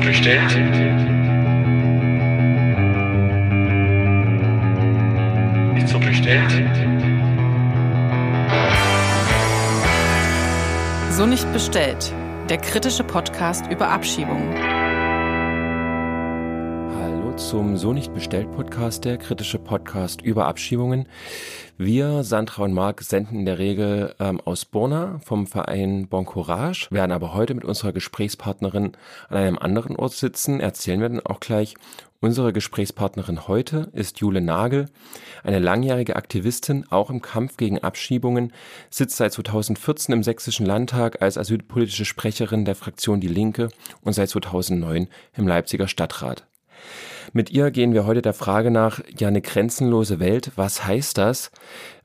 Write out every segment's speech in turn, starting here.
bestellt? Ist so bestellt? So nicht bestellt. Der kritische Podcast über Abschiebungen. Hallo zum So nicht bestellt Podcast, der kritische Podcast über Abschiebungen. Wir, Sandra und Marc, senden in der Regel ähm, aus Borna vom Verein Bon Courage, werden aber heute mit unserer Gesprächspartnerin an einem anderen Ort sitzen, erzählen wir dann auch gleich. Unsere Gesprächspartnerin heute ist Jule Nagel, eine langjährige Aktivistin, auch im Kampf gegen Abschiebungen, sitzt seit 2014 im Sächsischen Landtag als asylpolitische Sprecherin der Fraktion Die Linke und seit 2009 im Leipziger Stadtrat. Mit ihr gehen wir heute der Frage nach, ja, eine grenzenlose Welt, was heißt das?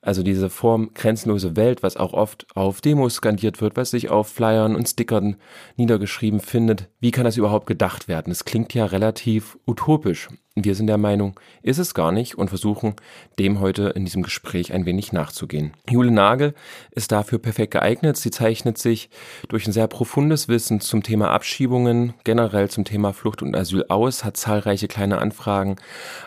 Also diese Form grenzenlose Welt, was auch oft auf Demos skandiert wird, was sich auf Flyern und Stickern niedergeschrieben findet. Wie kann das überhaupt gedacht werden? Es klingt ja relativ utopisch. Wir sind der Meinung, ist es gar nicht und versuchen, dem heute in diesem Gespräch ein wenig nachzugehen. Jule Nagel ist dafür perfekt geeignet. Sie zeichnet sich durch ein sehr profundes Wissen zum Thema Abschiebungen, generell zum Thema Flucht und Asyl aus, hat zahlreiche kleine Anfragen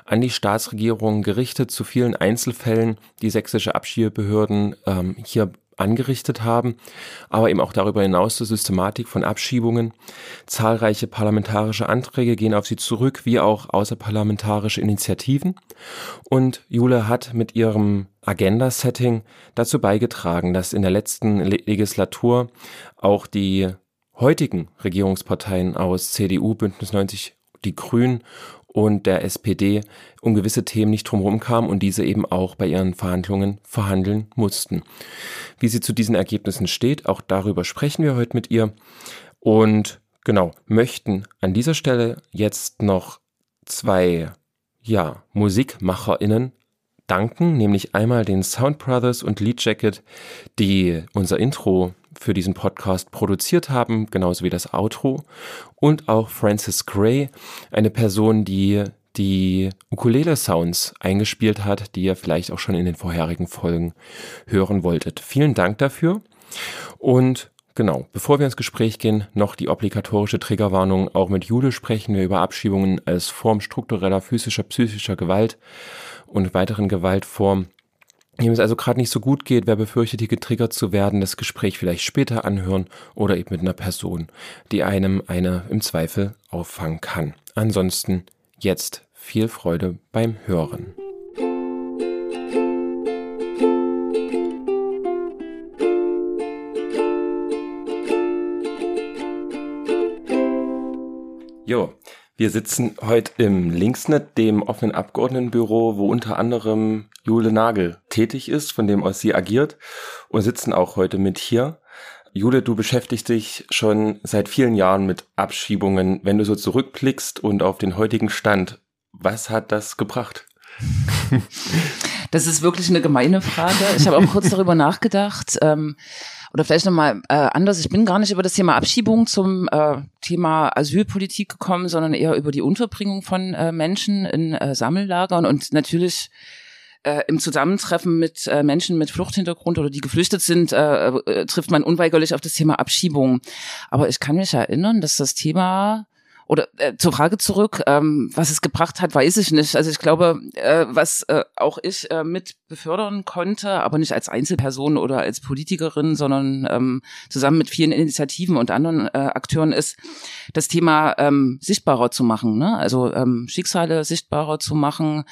an die Staatsregierung gerichtet zu vielen Einzelfällen, die sächsische Abschiebebehörden ähm, hier angerichtet haben, aber eben auch darüber hinaus zur Systematik von Abschiebungen. Zahlreiche parlamentarische Anträge gehen auf sie zurück, wie auch außerparlamentarische Initiativen. Und Jule hat mit ihrem Agenda-Setting dazu beigetragen, dass in der letzten Legislatur auch die heutigen Regierungsparteien aus CDU, Bündnis 90, die Grünen und der SPD um gewisse Themen nicht drumherum kam und diese eben auch bei ihren Verhandlungen verhandeln mussten. Wie sie zu diesen Ergebnissen steht, auch darüber sprechen wir heute mit ihr und genau, möchten an dieser Stelle jetzt noch zwei ja, MusikmacherInnen danken, nämlich einmal den Sound Brothers und Lead Jacket, die unser Intro für diesen Podcast produziert haben, genauso wie das Outro. Und auch Francis Gray, eine Person, die die Ukulele-Sounds eingespielt hat, die ihr vielleicht auch schon in den vorherigen Folgen hören wolltet. Vielen Dank dafür. Und genau, bevor wir ins Gespräch gehen, noch die obligatorische Triggerwarnung. Auch mit Jule sprechen wir über Abschiebungen als Form struktureller physischer, psychischer Gewalt und weiteren Gewaltformen. Dem es also gerade nicht so gut geht, wer befürchtet, hier getriggert zu werden, das Gespräch vielleicht später anhören oder eben mit einer Person, die einem eine im Zweifel auffangen kann. Ansonsten jetzt viel Freude beim Hören. Wir sitzen heute im Linksnet, dem offenen Abgeordnetenbüro, wo unter anderem Jule Nagel tätig ist, von dem aus sie agiert und sitzen auch heute mit hier. Jule, du beschäftigst dich schon seit vielen Jahren mit Abschiebungen. Wenn du so zurückblickst und auf den heutigen Stand, was hat das gebracht? Das ist wirklich eine gemeine Frage. Ich habe auch kurz darüber nachgedacht. Ähm, oder vielleicht nochmal äh, anders. Ich bin gar nicht über das Thema Abschiebung zum äh, Thema Asylpolitik gekommen, sondern eher über die Unterbringung von äh, Menschen in äh, Sammellagern und natürlich äh, im Zusammentreffen mit äh, Menschen mit Fluchthintergrund oder die geflüchtet sind, äh, äh, trifft man unweigerlich auf das Thema Abschiebung. Aber ich kann mich erinnern, dass das Thema oder äh, zur Frage zurück, ähm, was es gebracht hat, weiß ich nicht. Also ich glaube, äh, was äh, auch ich äh, mit befördern konnte, aber nicht als Einzelperson oder als Politikerin, sondern ähm, zusammen mit vielen Initiativen und anderen äh, Akteuren ist, das Thema ähm, sichtbarer zu machen, ne? also ähm, Schicksale sichtbarer zu machen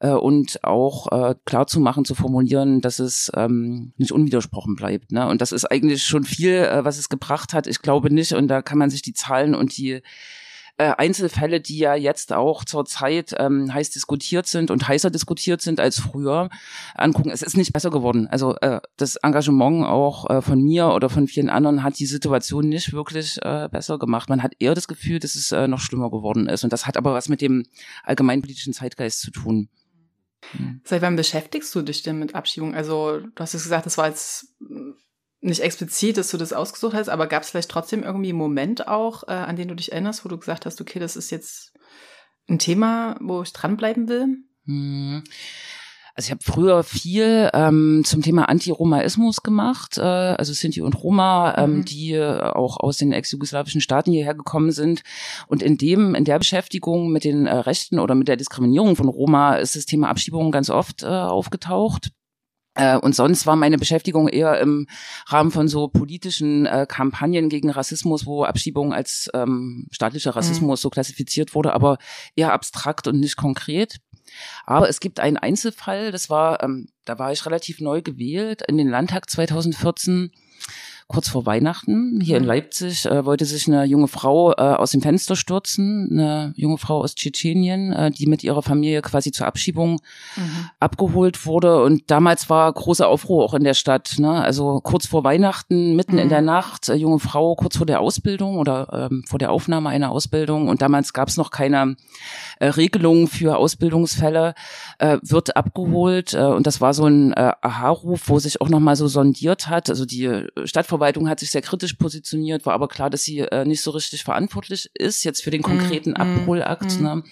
äh, und auch äh, klar zu machen, zu formulieren, dass es ähm, nicht unwidersprochen bleibt. Ne? Und das ist eigentlich schon viel, äh, was es gebracht hat. Ich glaube nicht, und da kann man sich die Zahlen und die äh, Einzelfälle, die ja jetzt auch zurzeit ähm, heiß diskutiert sind und heißer diskutiert sind als früher, angucken. Es ist nicht besser geworden. Also äh, das Engagement auch äh, von mir oder von vielen anderen hat die Situation nicht wirklich äh, besser gemacht. Man hat eher das Gefühl, dass es äh, noch schlimmer geworden ist. Und das hat aber was mit dem allgemeinpolitischen Zeitgeist zu tun. Seit wann beschäftigst du dich denn mit Abschiebung? Also du hast jetzt gesagt, das war jetzt nicht explizit, dass du das ausgesucht hast, aber gab es vielleicht trotzdem irgendwie einen Moment auch, äh, an den du dich erinnerst, wo du gesagt hast, okay, das ist jetzt ein Thema, wo ich dranbleiben will? Hm. Also ich habe früher viel ähm, zum Thema Anti-Romaismus gemacht, äh, also Sinti und Roma, ähm, mhm. die äh, auch aus den ex-jugoslawischen Staaten hierher gekommen sind. Und in dem, in der Beschäftigung mit den äh, Rechten oder mit der Diskriminierung von Roma ist das Thema Abschiebung ganz oft äh, aufgetaucht. Äh, und sonst war meine Beschäftigung eher im Rahmen von so politischen äh, Kampagnen gegen Rassismus, wo Abschiebung als ähm, staatlicher Rassismus mhm. so klassifiziert wurde, aber eher abstrakt und nicht konkret. Aber es gibt einen Einzelfall, das war, ähm, da war ich relativ neu gewählt in den Landtag 2014 kurz vor Weihnachten hier in mhm. Leipzig äh, wollte sich eine junge Frau äh, aus dem Fenster stürzen, eine junge Frau aus Tschetschenien, äh, die mit ihrer Familie quasi zur Abschiebung mhm. abgeholt wurde. Und damals war großer Aufruhr auch in der Stadt. Ne? Also kurz vor Weihnachten, mitten mhm. in der Nacht, äh, junge Frau kurz vor der Ausbildung oder ähm, vor der Aufnahme einer Ausbildung. Und damals gab es noch keine äh, Regelungen für Ausbildungsfälle, äh, wird abgeholt. Äh, und das war so ein äh, Aha-Ruf, wo sich auch nochmal so sondiert hat. Also die Stadtverwaltung Stadtverwaltung hat sich sehr kritisch positioniert, war aber klar, dass sie äh, nicht so richtig verantwortlich ist, jetzt für den konkreten mm, Abholakt. Mm. Ne?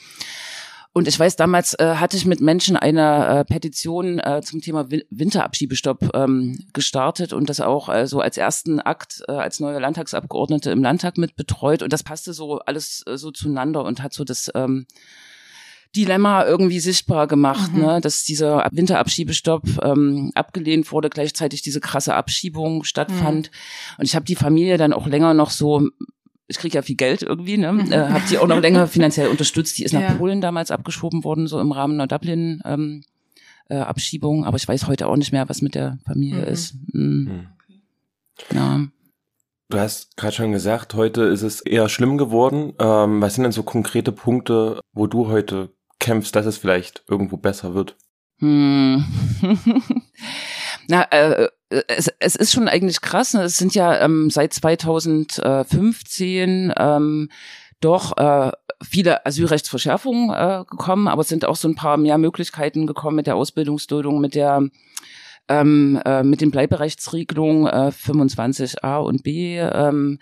Und ich weiß, damals äh, hatte ich mit Menschen eine äh, Petition äh, zum Thema Winterabschiebestopp ähm, gestartet und das auch äh, so als ersten Akt äh, als neue Landtagsabgeordnete im Landtag mit betreut. Und das passte so alles äh, so zueinander und hat so das ähm, Dilemma irgendwie sichtbar gemacht, mhm. ne, dass dieser Winterabschiebestopp ähm, abgelehnt wurde, gleichzeitig diese krasse Abschiebung stattfand. Mhm. Und ich habe die Familie dann auch länger noch so ich kriege ja viel Geld irgendwie, ne? Mhm. Äh, habe die auch noch länger finanziell unterstützt. Die ist nach ja. Polen damals abgeschoben worden, so im Rahmen einer Dublin ähm, äh, Abschiebung. Aber ich weiß heute auch nicht mehr, was mit der Familie mhm. ist. Mhm. Ja. Du hast gerade schon gesagt, heute ist es eher schlimm geworden. Ähm, was sind denn so konkrete Punkte, wo du heute kämpfst, dass es vielleicht irgendwo besser wird? Hm. Na, äh, es, es ist schon eigentlich krass. Ne? Es sind ja ähm, seit 2015 ähm, doch äh, viele Asylrechtsverschärfungen äh, gekommen, aber es sind auch so ein paar mehr Möglichkeiten gekommen mit der Ausbildungsduldung, mit der ähm, äh, mit den Bleiberechtsregelungen äh, 25a und b. Ähm,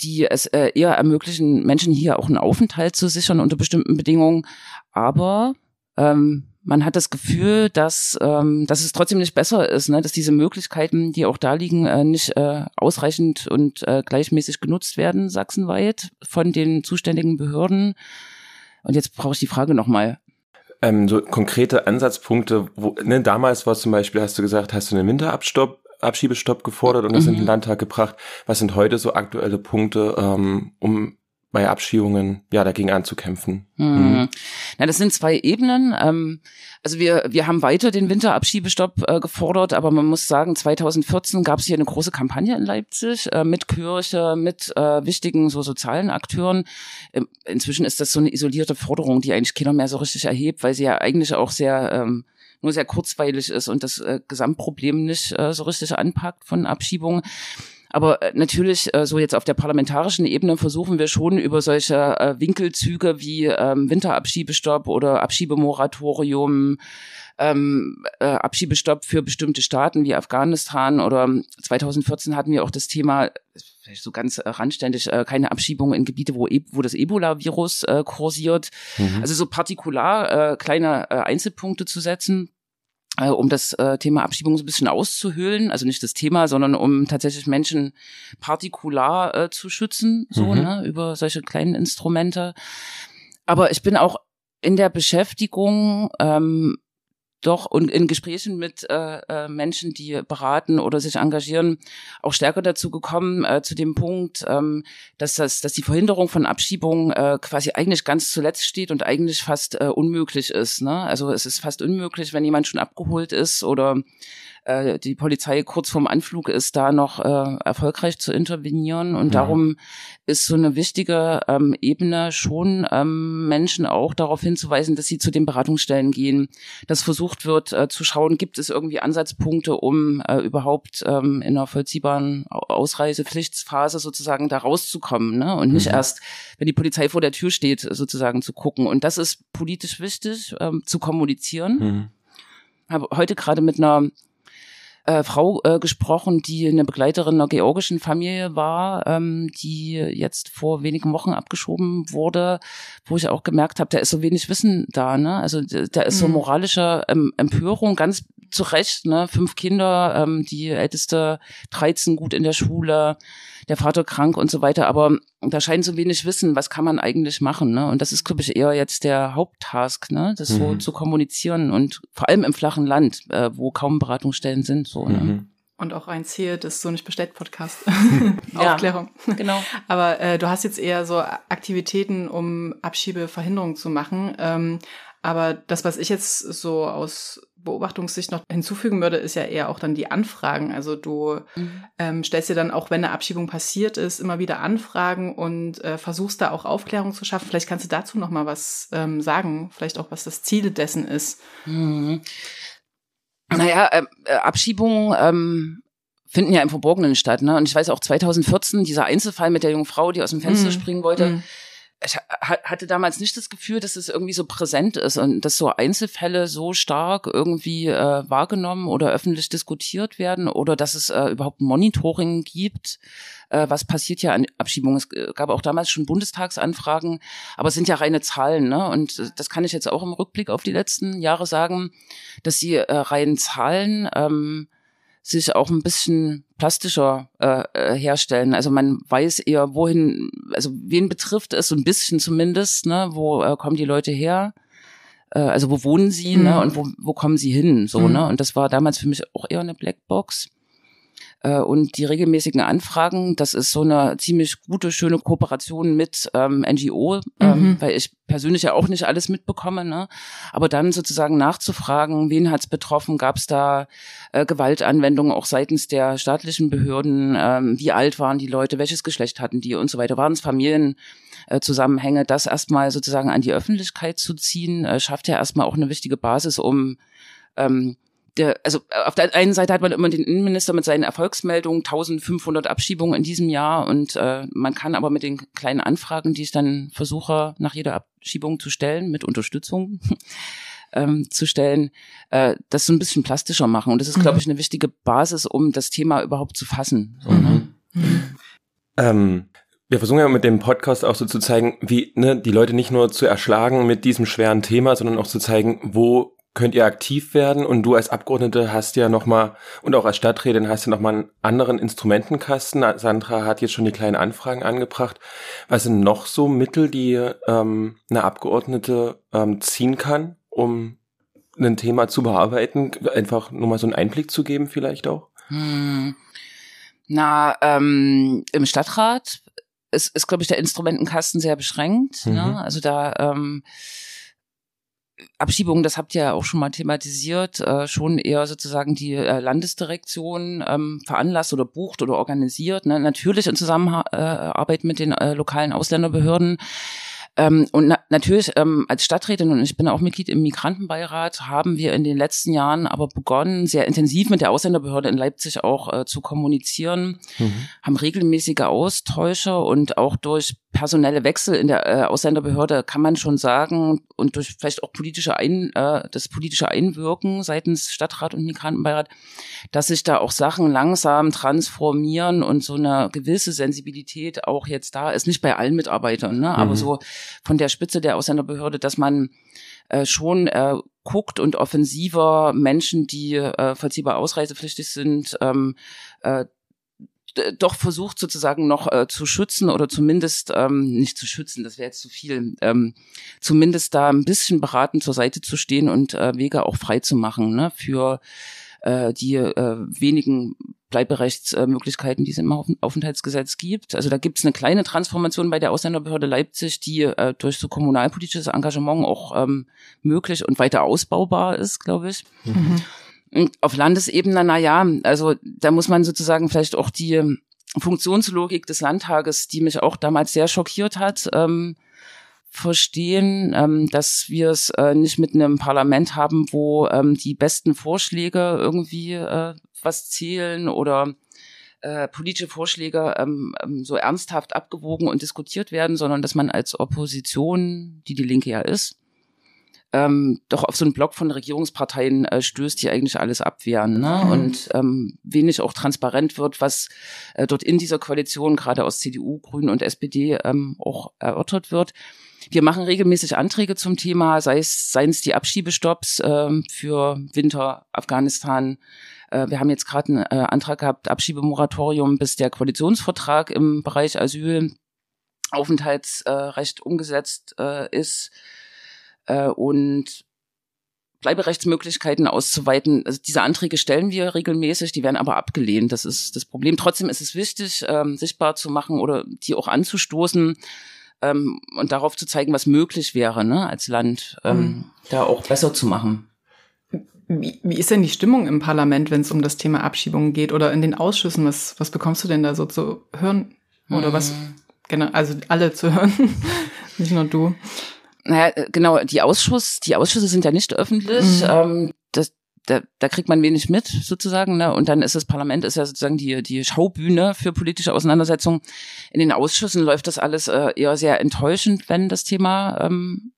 die es äh, eher ermöglichen, Menschen hier auch einen Aufenthalt zu sichern unter bestimmten Bedingungen. Aber ähm, man hat das Gefühl, dass, ähm, dass es trotzdem nicht besser ist, ne? dass diese Möglichkeiten, die auch da liegen, äh, nicht äh, ausreichend und äh, gleichmäßig genutzt werden, sachsenweit, von den zuständigen Behörden. Und jetzt brauche ich die Frage nochmal. Ähm, so konkrete Ansatzpunkte, wo, ne, damals war zum Beispiel, hast du gesagt, hast du einen Winterabstopp Abschiebestopp gefordert und das mhm. in den mhm. Landtag gebracht. Was sind heute so aktuelle Punkte, ähm, um bei Abschiebungen ja dagegen anzukämpfen. Mhm. Mhm. Na, das sind zwei Ebenen. Ähm, also wir wir haben weiter den Winterabschiebestopp äh, gefordert, aber man muss sagen, 2014 gab es hier eine große Kampagne in Leipzig äh, mit Kirche, mit äh, wichtigen so sozialen Akteuren. Ähm, inzwischen ist das so eine isolierte Forderung, die eigentlich keiner mehr so richtig erhebt, weil sie ja eigentlich auch sehr ähm, nur sehr kurzweilig ist und das äh, Gesamtproblem nicht äh, so richtig anpackt von Abschiebungen. Aber äh, natürlich, äh, so jetzt auf der parlamentarischen Ebene versuchen wir schon über solche äh, Winkelzüge wie ähm, Winterabschiebestopp oder Abschiebemoratorium, ähm, äh, Abschiebestopp für bestimmte Staaten wie Afghanistan oder 2014 hatten wir auch das Thema, vielleicht so ganz äh, randständig, äh, keine Abschiebung in Gebiete, wo, e wo das Ebola-Virus äh, kursiert. Mhm. Also so partikular äh, kleine äh, Einzelpunkte zu setzen äh, um das äh, Thema Abschiebung so ein bisschen auszuhöhlen, also nicht das Thema, sondern um tatsächlich Menschen partikular äh, zu schützen, so mhm. ne, über solche kleinen Instrumente. Aber ich bin auch in der Beschäftigung ähm, doch und in Gesprächen mit äh, äh, Menschen, die beraten oder sich engagieren, auch stärker dazu gekommen äh, zu dem Punkt, ähm, dass das, dass die Verhinderung von Abschiebungen äh, quasi eigentlich ganz zuletzt steht und eigentlich fast äh, unmöglich ist. Ne? Also es ist fast unmöglich, wenn jemand schon abgeholt ist oder äh, die Polizei kurz vorm Anflug ist, da noch äh, erfolgreich zu intervenieren. Und mhm. darum ist so eine wichtige ähm, Ebene schon ähm, Menschen auch darauf hinzuweisen, dass sie zu den Beratungsstellen gehen, dass versucht wird äh, zu schauen, gibt es irgendwie Ansatzpunkte, um äh, überhaupt ähm, in einer vollziehbaren Ausreisepflichtsphase sozusagen da rauszukommen ne? und nicht mhm. erst, wenn die Polizei vor der Tür steht, sozusagen zu gucken. Und das ist politisch wichtig, ähm, zu kommunizieren. Mhm. Habe heute gerade mit einer äh, Frau äh, gesprochen, die eine Begleiterin einer georgischen Familie war, ähm, die jetzt vor wenigen Wochen abgeschoben wurde, wo ich auch gemerkt habe, da ist so wenig Wissen da, ne? Also da ist so Mhm. moralische ähm, Empörung, ganz zu Recht, ne? Fünf Kinder, ähm, die älteste 13 gut in der Schule, der Vater krank und so weiter, aber da scheint so wenig Wissen, was kann man eigentlich machen, ne? Und das ist, glaube ich, eher jetzt der Haupttask, ne? Das so Mhm. zu kommunizieren und vor allem im flachen Land, äh, wo kaum Beratungsstellen sind, so, ne? Mhm. Und auch ein Ziel des So nicht bestellt Podcast. Ja. Aufklärung. Genau. Aber äh, du hast jetzt eher so Aktivitäten, um Abschiebeverhinderung zu machen. Ähm, aber das, was ich jetzt so aus Beobachtungssicht noch hinzufügen würde, ist ja eher auch dann die Anfragen. Also du ähm, stellst dir dann auch, wenn eine Abschiebung passiert ist, immer wieder Anfragen und äh, versuchst da auch Aufklärung zu schaffen. Vielleicht kannst du dazu noch mal was ähm, sagen, vielleicht auch, was das Ziel dessen ist. Mhm. Naja, äh, äh, Abschiebungen ähm, finden ja im Verborgenen statt. Ne? Und ich weiß auch 2014, dieser Einzelfall mit der jungen Frau, die aus dem Fenster Mhm. springen wollte, Mhm. Ich ha- hatte damals nicht das Gefühl, dass es irgendwie so präsent ist und dass so Einzelfälle so stark irgendwie äh, wahrgenommen oder öffentlich diskutiert werden oder dass es äh, überhaupt Monitoring gibt. Äh, was passiert ja an Abschiebungen? Es äh, gab auch damals schon Bundestagsanfragen, aber es sind ja reine Zahlen. Ne? Und das kann ich jetzt auch im Rückblick auf die letzten Jahre sagen, dass die äh, reinen Zahlen ähm, sich auch ein bisschen plastischer äh, äh, herstellen. Also man weiß eher, wohin, also wen betrifft es so ein bisschen zumindest, ne? Wo äh, kommen die Leute her? Äh, also wo wohnen sie, Mhm. ne? Und wo, wo kommen sie hin? So, Mhm. ne? Und das war damals für mich auch eher eine Blackbox. Äh, und die regelmäßigen Anfragen, das ist so eine ziemlich gute, schöne Kooperation mit ähm, NGO, ähm, Mhm. weil ich persönlich ja auch nicht alles mitbekomme, ne? Aber dann sozusagen nachzufragen, wen hat's betroffen, gab es da äh, Gewaltanwendungen auch seitens der staatlichen Behörden, ähm, wie alt waren die Leute, welches Geschlecht hatten die? Und so weiter, waren es Familien, äh, das erstmal sozusagen an die Öffentlichkeit zu ziehen, äh, schafft ja erstmal auch eine wichtige Basis, um ähm, der, also auf der einen Seite hat man immer den Innenminister mit seinen Erfolgsmeldungen, 1500 Abschiebungen in diesem Jahr und äh, man kann aber mit den kleinen Anfragen, die ich dann versuche nach jeder Abschiebung zu stellen, mit Unterstützung ähm, zu stellen, äh, das so ein bisschen plastischer machen und das ist, glaube ich, eine wichtige Basis, um das Thema überhaupt zu fassen. So, ne? Mhm. Ähm, wir versuchen ja mit dem Podcast auch so zu zeigen, wie ne, die Leute nicht nur zu erschlagen mit diesem schweren Thema, sondern auch zu zeigen, wo könnt ihr aktiv werden und du als Abgeordnete hast ja nochmal und auch als Stadträtin hast ja nochmal einen anderen Instrumentenkasten. Sandra hat jetzt schon die kleinen Anfragen angebracht. Was sind noch so Mittel, die ähm, eine Abgeordnete ähm, ziehen kann, um ein Thema zu bearbeiten? Einfach nur mal so einen Einblick zu geben vielleicht auch? Hm. Na, ähm, im Stadtrat ist, ist glaube ich, der Instrumentenkasten sehr beschränkt. Mhm. Ne? Also da ähm, Abschiebungen, das habt ihr ja auch schon mal thematisiert, äh, schon eher sozusagen die äh, Landesdirektion ähm, veranlasst oder bucht oder organisiert. Ne? Natürlich in Zusammenarbeit mit den äh, lokalen Ausländerbehörden. Ähm, und na natürlich ähm, als Stadträtin und ich bin auch Mitglied im Migrantenbeirat, haben wir in den letzten Jahren aber begonnen, sehr intensiv mit der Ausländerbehörde in Leipzig auch äh, zu kommunizieren, Mhm. haben regelmäßige Austausche und auch durch personelle Wechsel in der äh, Ausländerbehörde kann man schon sagen und durch vielleicht auch politische Ein, äh, das politische Einwirken seitens Stadtrat und Migrantenbeirat, dass sich da auch Sachen langsam transformieren und so eine gewisse Sensibilität auch jetzt da ist, nicht bei allen Mitarbeitern, ne, aber Mhm. so von der Spitze der Ausländerbehörde, dass man äh, schon äh, guckt und offensiver Menschen, die äh, vollziehbar ausreisepflichtig sind, ähm, äh, doch versucht sozusagen noch äh, zu schützen oder zumindest ähm, nicht zu schützen, das wäre jetzt zu viel, ähm, zumindest da ein bisschen beratend zur Seite zu stehen und äh, Wege auch frei zu machen ne, für äh, die äh, wenigen Bleiberechtsmöglichkeiten, die es im Auf- Aufenthaltsgesetz gibt. Also da gibt es eine kleine Transformation bei der Ausländerbehörde Leipzig, die äh, durch so kommunalpolitisches Engagement auch ähm, möglich und weiter ausbaubar ist, glaube ich. Mhm. Und auf Landesebene, na ja, also da muss man sozusagen vielleicht auch die Funktionslogik des Landtages, die mich auch damals sehr schockiert hat, ähm, verstehen, ähm, dass wir es äh, nicht mit einem Parlament haben, wo ähm, die besten Vorschläge irgendwie äh, was zählen oder äh, politische Vorschläge ähm, ähm, so ernsthaft abgewogen und diskutiert werden, sondern dass man als Opposition, die die Linke ja ist, ähm, doch auf so einen Block von Regierungsparteien äh, stößt, die eigentlich alles abwehren. Ne? Mhm. Und ähm, wenig auch transparent wird, was äh, dort in dieser Koalition, gerade aus CDU, Grünen und SPD, ähm, auch erörtert wird. Wir machen regelmäßig Anträge zum Thema, sei es, seien es die Abschiebestopps äh, für Winter, Afghanistan. Äh, wir haben jetzt gerade einen äh, Antrag gehabt, Abschiebemoratorium, bis der Koalitionsvertrag im Bereich Asyl, Aufenthaltsrecht umgesetzt äh, ist äh, und Bleiberechtsmöglichkeiten auszuweiten. Also diese Anträge stellen wir regelmäßig, die werden aber abgelehnt. Das ist das Problem. Trotzdem ist es wichtig, ähm, sichtbar zu machen oder die auch anzustoßen ähm, und darauf zu zeigen, was möglich wäre, ne, als Land ähm, mhm. da auch besser zu machen. Wie, wie ist denn die Stimmung im Parlament, wenn es um das Thema Abschiebungen geht oder in den Ausschüssen? Was, was bekommst du denn da so zu hören? Oder mhm. was, genau, also alle zu hören, nicht nur du. Naja, äh, genau, die Ausschuss, die Ausschüsse sind ja nicht öffentlich. Mhm. Ähm, da, da kriegt man wenig mit, sozusagen. Ne? Und dann ist das Parlament ist ja sozusagen die, die Schaubühne für politische Auseinandersetzungen. In den Ausschüssen läuft das alles äh, eher sehr enttäuschend, wenn das Thema ähm,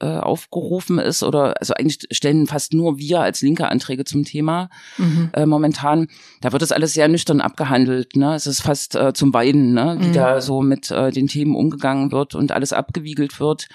äh, aufgerufen ist. Oder also eigentlich stellen fast nur wir als Linke Anträge zum Thema mhm. äh, momentan. Da wird das alles sehr nüchtern abgehandelt. Ne? Es ist fast äh, zum Weinen, ne? wie mhm. da so mit äh, den Themen umgegangen wird und alles abgewiegelt wird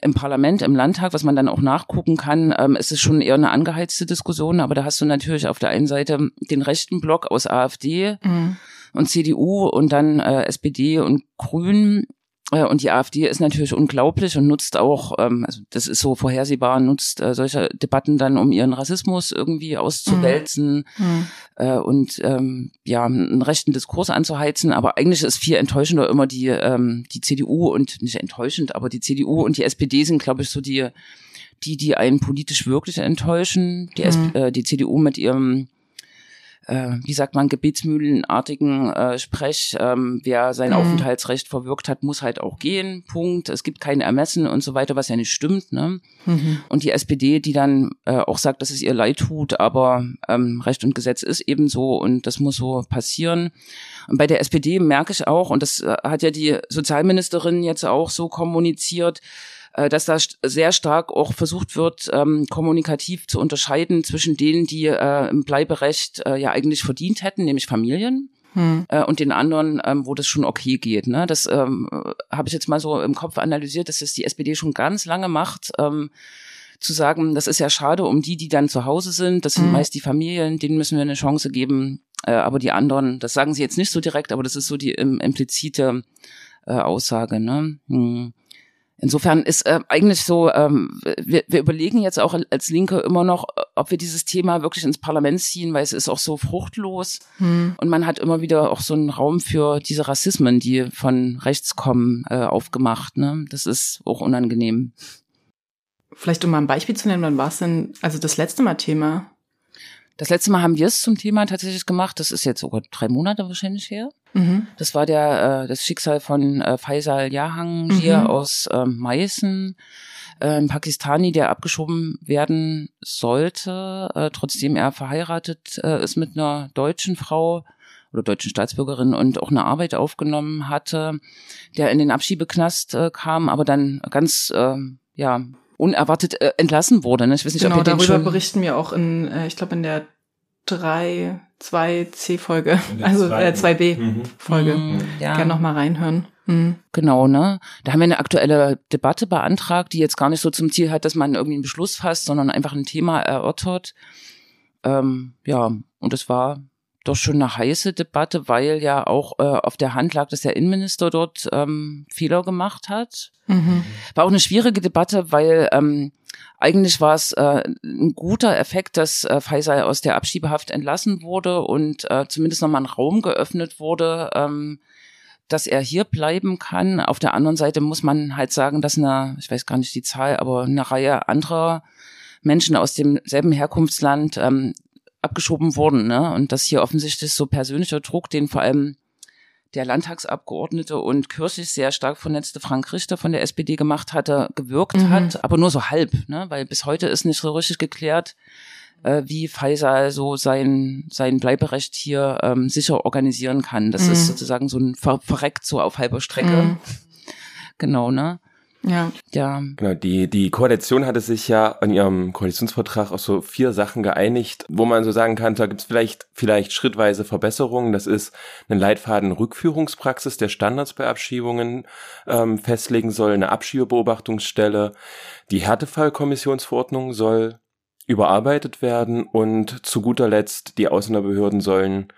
im Parlament, im Landtag, was man dann auch nachgucken kann, ähm, ist es schon eher eine angeheizte Diskussion. Aber da hast du natürlich auf der einen Seite den rechten Block aus AfD mhm. und CDU und dann äh, SPD und Grünen und die AfD ist natürlich unglaublich und nutzt auch, ähm, also das ist so vorhersehbar, nutzt äh, solche Debatten dann, um ihren Rassismus irgendwie auszuwälzen mhm. äh, und ähm, ja, einen rechten Diskurs anzuheizen. Aber eigentlich ist viel enttäuschender immer die, ähm, die CDU und nicht enttäuschend, aber die CDU und die SPD sind, glaube ich, so die, die, die einen politisch wirklich enttäuschen. Die, mhm. äh, die CDU mit ihrem äh, wie sagt man, gebetsmühlenartigen äh, Sprech, ähm, wer sein mhm. Aufenthaltsrecht verwirkt hat, muss halt auch gehen, Punkt. Es gibt kein Ermessen und so weiter, was ja nicht stimmt. Ne? Mhm. Und die SPD, die dann äh, auch sagt, dass es ihr leid tut, aber ähm, Recht und Gesetz ist eben so und das muss so passieren. Und bei der SPD merke ich auch, und das äh, hat ja die Sozialministerin jetzt auch so kommuniziert, äh, dass da sehr stark auch versucht wird, ähm, kommunikativ zu unterscheiden zwischen denen, die äh, im Bleiberecht äh, ja eigentlich verdient hätten, nämlich Familien. Hm. Äh, und den anderen, ähm, wo das schon okay geht. Ne? Das ähm, habe ich jetzt mal so im Kopf analysiert, dass das die SPD schon ganz lange macht. Ähm, zu sagen, das ist ja schade um die, die dann zu Hause sind. Das sind mhm. meist die Familien, denen müssen wir eine Chance geben. Äh, aber die anderen, das sagen sie jetzt nicht so direkt, aber das ist so die ähm, implizite äh, Aussage. Ne? Hm. Insofern ist äh, eigentlich so, ähm, wir, wir überlegen jetzt auch als Linke immer noch, ob wir dieses Thema wirklich ins Parlament ziehen, weil es ist auch so fruchtlos hm. und man hat immer wieder auch so einen Raum für diese Rassismen, die von rechts kommen, äh, aufgemacht. Ne? Das ist auch unangenehm. Vielleicht um mal ein Beispiel zu nennen, wann war es denn, also das letzte Mal Thema? Das letzte Mal haben wir es zum Thema tatsächlich gemacht. Das ist jetzt sogar drei Monate wahrscheinlich her. Mhm. Das war der äh, das Schicksal von äh, Faisal Jahangir mhm. aus äh, Meißen, äh, ein Pakistani, der abgeschoben werden sollte, äh, trotzdem er verheiratet äh, ist mit einer deutschen Frau oder deutschen Staatsbürgerin und auch eine Arbeit aufgenommen hatte, der in den Abschiebeknast äh, kam, aber dann ganz äh, ja unerwartet äh, entlassen wurde. Ne? Ich weiß nicht, genau, ob ihr darüber schon berichten wir auch in, äh, ich glaube in der 3, 2C-Folge, also äh, 2B-Folge. Mhm, ja. Gerne nochmal reinhören. Mhm. Genau, ne? Da haben wir eine aktuelle Debatte beantragt, die jetzt gar nicht so zum Ziel hat, dass man irgendwie einen Beschluss fasst, sondern einfach ein Thema erörtert. Ähm, ja, und es war doch schon eine heiße Debatte, weil ja auch äh, auf der Hand lag, dass der Innenminister dort ähm, Fehler gemacht hat. Mhm. War auch eine schwierige Debatte, weil ähm, eigentlich war es äh, ein guter Effekt, dass äh, Faisal aus der Abschiebehaft entlassen wurde und äh, zumindest nochmal ein Raum geöffnet wurde, ähm, dass er hier bleiben kann. Auf der anderen Seite muss man halt sagen, dass eine, ich weiß gar nicht die Zahl, aber eine Reihe anderer Menschen aus demselben Herkunftsland ähm, abgeschoben wurden. Ne? Und dass hier offensichtlich so persönlicher Druck, den vor allem der Landtagsabgeordnete und kürzlich sehr stark vernetzte Frank Richter von der SPD gemacht hatte, gewirkt mhm. hat, aber nur so halb, ne? weil bis heute ist nicht so richtig geklärt, äh, wie Faisal so sein, sein Bleiberecht hier ähm, sicher organisieren kann. Das mhm. ist sozusagen so ein Ver verreckt so auf halber Strecke. Mhm. Genau, ne? Ja. Ja. Genau, die, die Koalition hatte sich ja an ihrem Koalitionsvertrag auf so vier Sachen geeinigt, wo man so sagen kann, da gibt es vielleicht, vielleicht schrittweise Verbesserungen. Das ist ein Leitfaden Rückführungspraxis, der Standards bei Abschiebungen ähm, festlegen soll, eine Abschiebebeobachtungsstelle. Die Härtefallkommissionsverordnung soll überarbeitet werden und zu guter Letzt die Ausländerbehörden sollen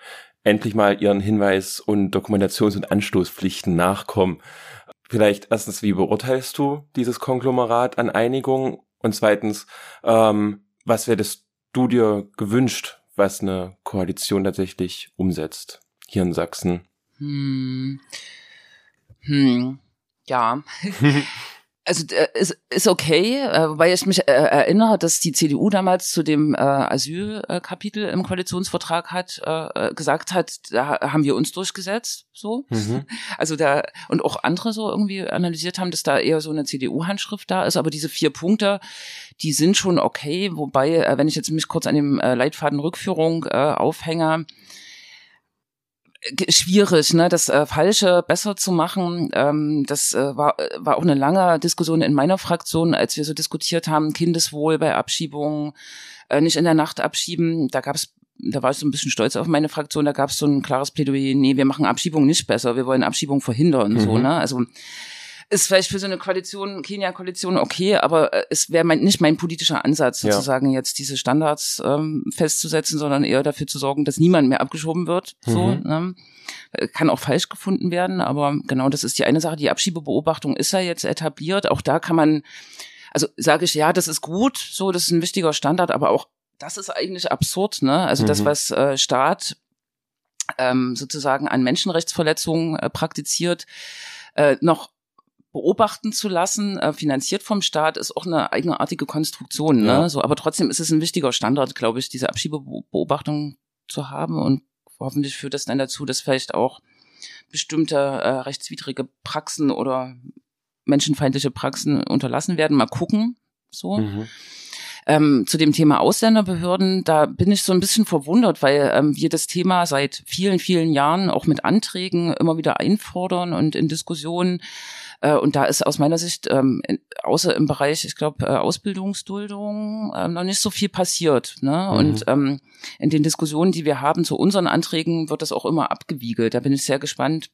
endlich mal ihren Hinweis- und Dokumentations- und Anstoßpflichten nachkommen. Vielleicht erstens, wie beurteilst du dieses Konglomerat an Einigung? Und zweitens, ähm, was hättest du dir gewünscht, was eine Koalition tatsächlich umsetzt hier in Sachsen? Hm. Hm. Ja. also äh, ist, ist okay, äh, weil ich mich äh, erinnere, dass die CDU damals zu dem äh, Asylkapitel im Koalitionsvertrag hat äh, gesagt hat, da haben wir uns durchgesetzt, so. Mhm. Also da und auch andere so irgendwie analysiert haben, dass da eher so eine CDU-Handschrift da ist, aber diese vier Punkte, die sind schon okay, wobei, wenn ich jetzt mich kurz an dem Leitfaden Rückführung äh, aufhänge, schwierig, ne, das äh, Falsche besser zu machen. Ähm, das äh, war, war auch eine lange Diskussion in meiner Fraktion, als wir so diskutiert haben, Kindeswohl bei Abschiebungen, äh, nicht in der Nacht abschieben. Da gab es da war ich so ein bisschen stolz auf meine Fraktion, da gab es so ein klares Plädoyer, nee, wir machen Abschiebung nicht besser, wir wollen Abschiebung verhindern, mhm. so, ne? Also ist vielleicht für so eine Koalition, Kenia-Koalition okay, aber äh, es wäre mein, nicht mein politischer Ansatz, sozusagen ja. jetzt diese Standards ähm, festzusetzen, sondern eher dafür zu sorgen, dass niemand mehr abgeschoben wird. So, mhm. ne? Äh, kann auch falsch gefunden werden, aber genau, das ist die eine Sache. Die Abschiebebeobachtung ist ja jetzt etabliert. Auch da kann man, also sage ich, ja, das ist gut, so, das ist ein wichtiger Standard, aber auch das ist eigentlich absurd, ne? Also mhm. das, was äh, Staat ähm, sozusagen an Menschenrechtsverletzungen äh, praktiziert, äh, noch beobachten zu lassen, äh, finanziert vom Staat, ist auch eine eigenartige Konstruktion. Ne? Ja. So, aber trotzdem ist es ein wichtiger Standard, glaube ich, diese Abschiebebeobachtung zu haben und hoffentlich führt das dann dazu, dass vielleicht auch bestimmte äh, rechtswidrige Praxen oder menschenfeindliche Praxen unterlassen werden. Mal gucken. So. Mhm. Ähm, zu dem Thema Ausländerbehörden, da bin ich so ein bisschen verwundert, weil ähm, wir das Thema seit vielen, vielen Jahren auch mit Anträgen immer wieder einfordern und in Diskussionen äh, und da ist aus meiner Sicht, ähm, in, außer im Bereich, ich glaube, äh, Ausbildungsduldung, äh, noch nicht so viel passiert. Ne? Mhm. Und ähm, in den Diskussionen, die wir haben zu unseren Anträgen, wird das auch immer abgewiegelt. Da bin ich sehr gespannt,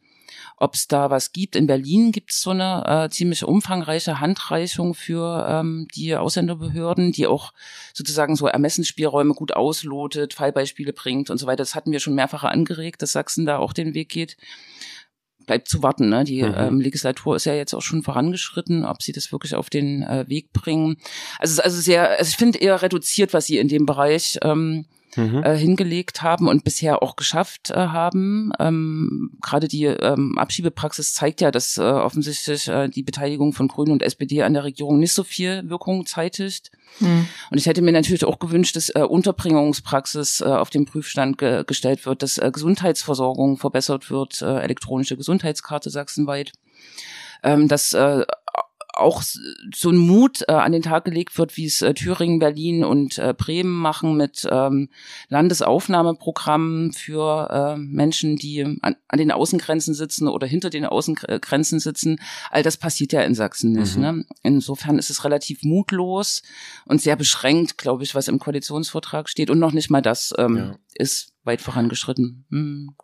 ob es da was gibt. In Berlin gibt es so eine äh, ziemlich umfangreiche Handreichung für ähm, die Ausländerbehörden, die auch sozusagen so Ermessensspielräume gut auslotet, Fallbeispiele bringt und so weiter. Das hatten wir schon mehrfach angeregt, dass Sachsen da auch den Weg geht bleibt zu warten. Ne? Die mhm. ähm, Legislatur ist ja jetzt auch schon vorangeschritten, ob sie das wirklich auf den äh, Weg bringen. Also es ist also sehr, also ich finde eher reduziert, was sie in dem Bereich ähm, mhm. äh, hingelegt haben und bisher auch geschafft äh, haben. Ähm, Gerade die ähm, Abschiebepraxis zeigt ja, dass äh, offensichtlich äh, die Beteiligung von Grünen und SPD an der Regierung nicht so viel Wirkung zeitigt. Mhm. Und ich hätte mir natürlich auch gewünscht, dass äh, Unterbringungspraxis äh, auf den Prüfstand ge gestellt wird, dass äh, Gesundheitsversorgung verbessert wird, äh, elektronische Gesundheitskarte sachsenweit ähm, dass äh, auch so ein Mut äh, an den Tag gelegt wird, wie es äh, Thüringen, Berlin und äh, Bremen machen mit ähm, Landesaufnahmeprogrammen für äh, Menschen, die an, an den Außengrenzen sitzen oder hinter den Außengrenzen sitzen. All das passiert ja in Sachsen nicht. Mhm. Ne? Insofern ist es relativ mutlos und sehr beschränkt, glaube ich, was im Koalitionsvertrag steht. Und noch nicht mal das ähm, ja. ist weit vorangeschritten. Mhm.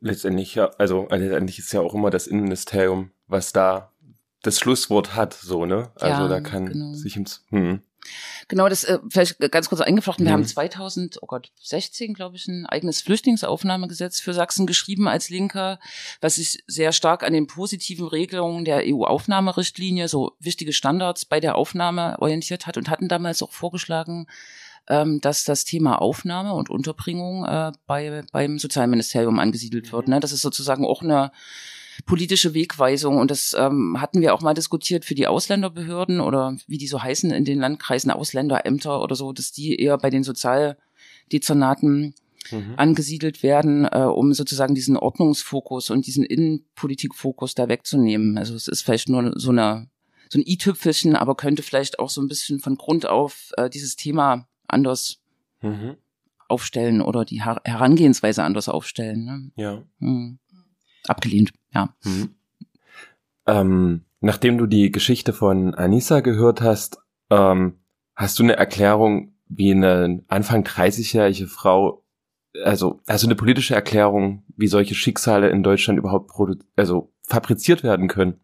Letztendlich ja, also letztendlich ist ja auch immer das Innenministerium, was da das Schlusswort hat, so, ne? Also ja, da kann genau. sich ins. Hm. Genau, das äh, vielleicht ganz kurz eingeflochten. Wir mhm. haben 2000, oh Gott, 16, glaube ich, ein eigenes Flüchtlingsaufnahmegesetz für Sachsen geschrieben als Linker, was sich sehr stark an den positiven Regelungen der EU-Aufnahmerichtlinie, so wichtige Standards bei der Aufnahme orientiert hat und hatten damals auch vorgeschlagen, ähm, dass das Thema Aufnahme und Unterbringung äh, bei, beim Sozialministerium angesiedelt wird. Ne? Das ist sozusagen auch eine politische Wegweisung. Und das ähm, hatten wir auch mal diskutiert für die Ausländerbehörden oder wie die so heißen in den Landkreisen, Ausländerämter oder so, dass die eher bei den Sozialdezernaten mhm. angesiedelt werden, äh, um sozusagen diesen Ordnungsfokus und diesen Innenpolitikfokus da wegzunehmen. Also es ist vielleicht nur so eine so ein i-Tüpfelchen, aber könnte vielleicht auch so ein bisschen von Grund auf äh, dieses Thema anders mhm. aufstellen oder die Her Herangehensweise anders aufstellen. Ne? Ja. Hm. Abgelehnt ja. Mhm. Ähm, Nachdem du die Geschichte von Anissa gehört hast, ähm, hast du eine Erklärung, wie eine Anfang 30-jährige Frau, also, also eine politische Erklärung, wie solche Schicksale in Deutschland überhaupt also fabriziert werden können.